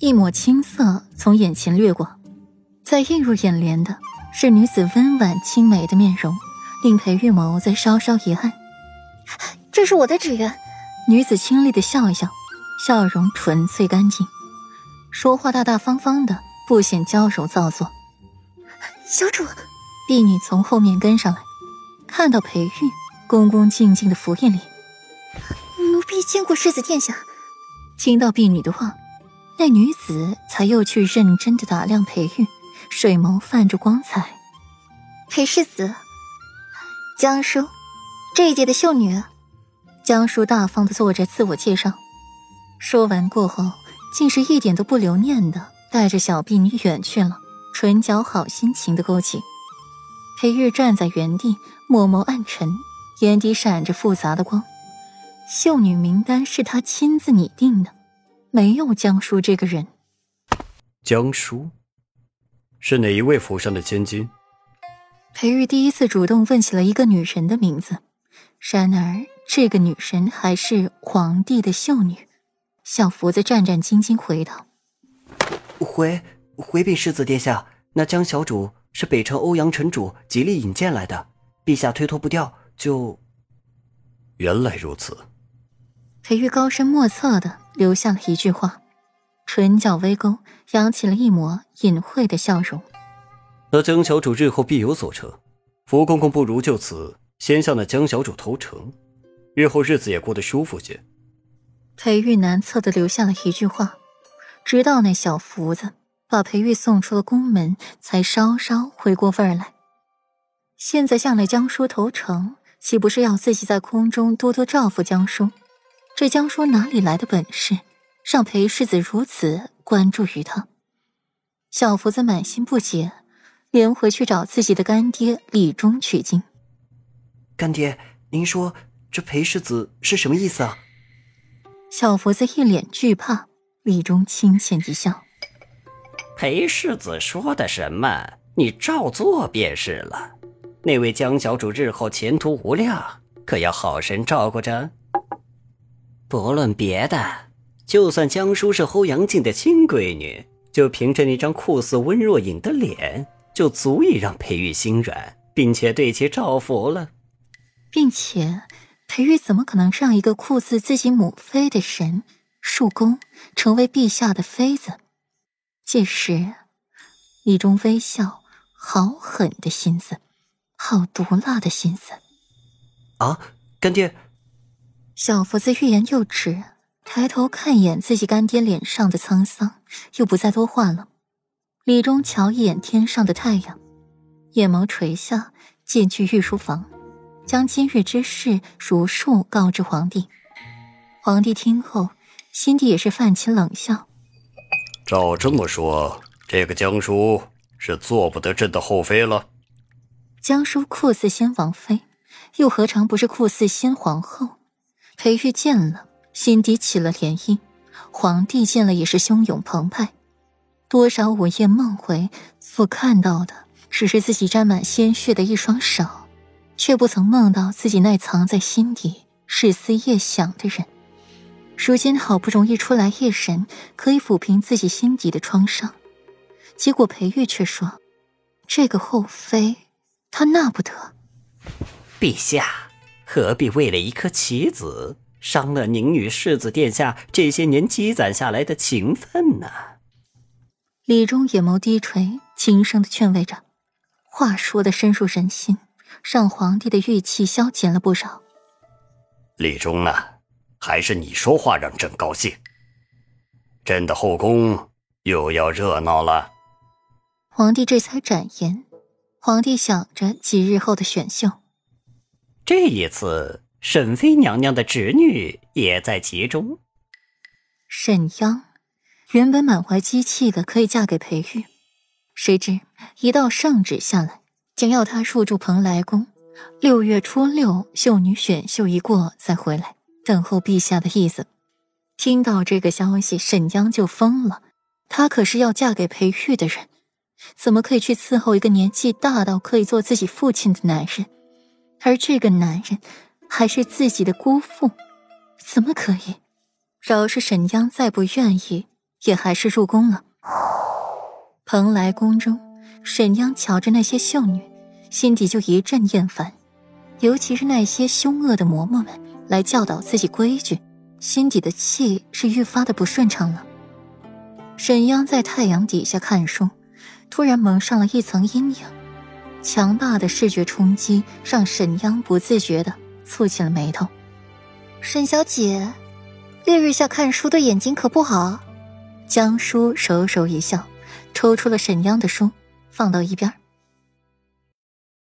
一抹青色从眼前掠过，再映入眼帘的是女子温婉清美的面容，令裴玉眸在稍稍一暗。这是我的纸鸢。女子清丽的笑一笑，笑容纯粹干净，说话大大方方的，不显娇柔造作。小主，婢女从后面跟上来，看到裴玉恭恭敬敬的服胤礼。奴婢见过世子殿下。听到婢女的话。那女子才又去认真的打量裴玉，水眸泛着光彩。裴世子，江叔，这一届的秀女。江叔大方的做着自我介绍，说完过后，竟是一点都不留念的带着小婢女远去了，唇角好心情的勾起。裴玉站在原地，默默暗沉，眼底闪着复杂的光。秀女名单是他亲自拟定的。没有江叔这个人。江叔，是哪一位府上的千金？裴玉第一次主动问起了一个女人的名字，然而这个女人还是皇帝的秀女。小福子战战兢兢回道：“回回禀世子殿下，那江小主是北城欧阳城主极力引荐来的，陛下推脱不掉，就……原来如此。”裴玉高深莫测的。留下了一句话，唇角微勾，扬起了一抹隐晦的笑容。那江小主日后必有所成，福公公不如就此先向那江小主投诚，日后日子也过得舒服些。裴玉难测的留下了一句话，直到那小福子把裴玉送出了宫门，才稍稍回过味儿来。现在向那江叔投诚，岂不是要自己在空中多多照拂江叔？这江叔哪里来的本事，让裴世子如此关注于他？小福子满心不解，连回去找自己的干爹李忠取经。干爹，您说这裴世子是什么意思啊？小福子一脸惧怕，李忠轻浅一笑：“裴世子说的什么，你照做便是了。那位江小主日后前途无量，可要好生照顾着。”不论别的，就算江叔是欧阳靖的亲闺女，就凭着那张酷似温若隐的脸，就足以让裴玉心软，并且对其照服了。并且，裴玉怎么可能让一个酷似自己母妃的神树公，成为陛下的妃子？届时，李忠微笑，好狠的心思，好毒辣的心思。啊，干爹。小福子欲言又止，抬头看一眼自己干爹脸上的沧桑，又不再多话了。李忠瞧一眼天上的太阳，眼眸垂下，进去御书房，将今日之事如数告知皇帝。皇帝听后，心底也是泛起冷笑。照这么说，这个江叔是做不得朕的后妃了。江叔酷似先王妃，又何尝不是酷似先皇后？裴玉见了，心底起了涟漪；皇帝见了，也是汹涌澎湃。多少午夜梦回，所看到的只是自己沾满鲜血的一双手，却不曾梦到自己那藏在心底、日思夜想的人。如今好不容易出来夜神，可以抚平自己心底的创伤，结果裴玉却说：“这个后妃，他纳不得。”陛下。何必为了一颗棋子，伤了宁女世子殿下这些年积攒下来的情分呢？李忠眼眸低垂，轻声的劝慰着，话说的深入人心，让皇帝的郁气消减了不少。李忠呢，还是你说话让朕高兴。朕的后宫又要热闹了。皇帝这才展颜。皇帝想着几日后的选秀。这一次，沈妃娘娘的侄女也在其中。沈央原本满怀激气的可以嫁给裴玉，谁知一道圣旨下来，将要她入住蓬莱宫，六月初六秀女选秀一过再回来，等候陛下的意思。听到这个消息，沈央就疯了。她可是要嫁给裴玉的人，怎么可以去伺候一个年纪大到可以做自己父亲的男人？而这个男人还是自己的姑父，怎么可以？饶是沈央再不愿意，也还是入宫了。蓬莱宫中，沈央瞧着那些秀女，心底就一阵厌烦，尤其是那些凶恶的嬷嬷们来教导自己规矩，心底的气是愈发的不顺畅了。沈央在太阳底下看书，突然蒙上了一层阴影，强大的视觉冲击让沈央不自觉的蹙起了眉头。沈小姐，烈日下看书对眼睛可不好。江叔手手一笑。抽出了沈央的书，放到一边。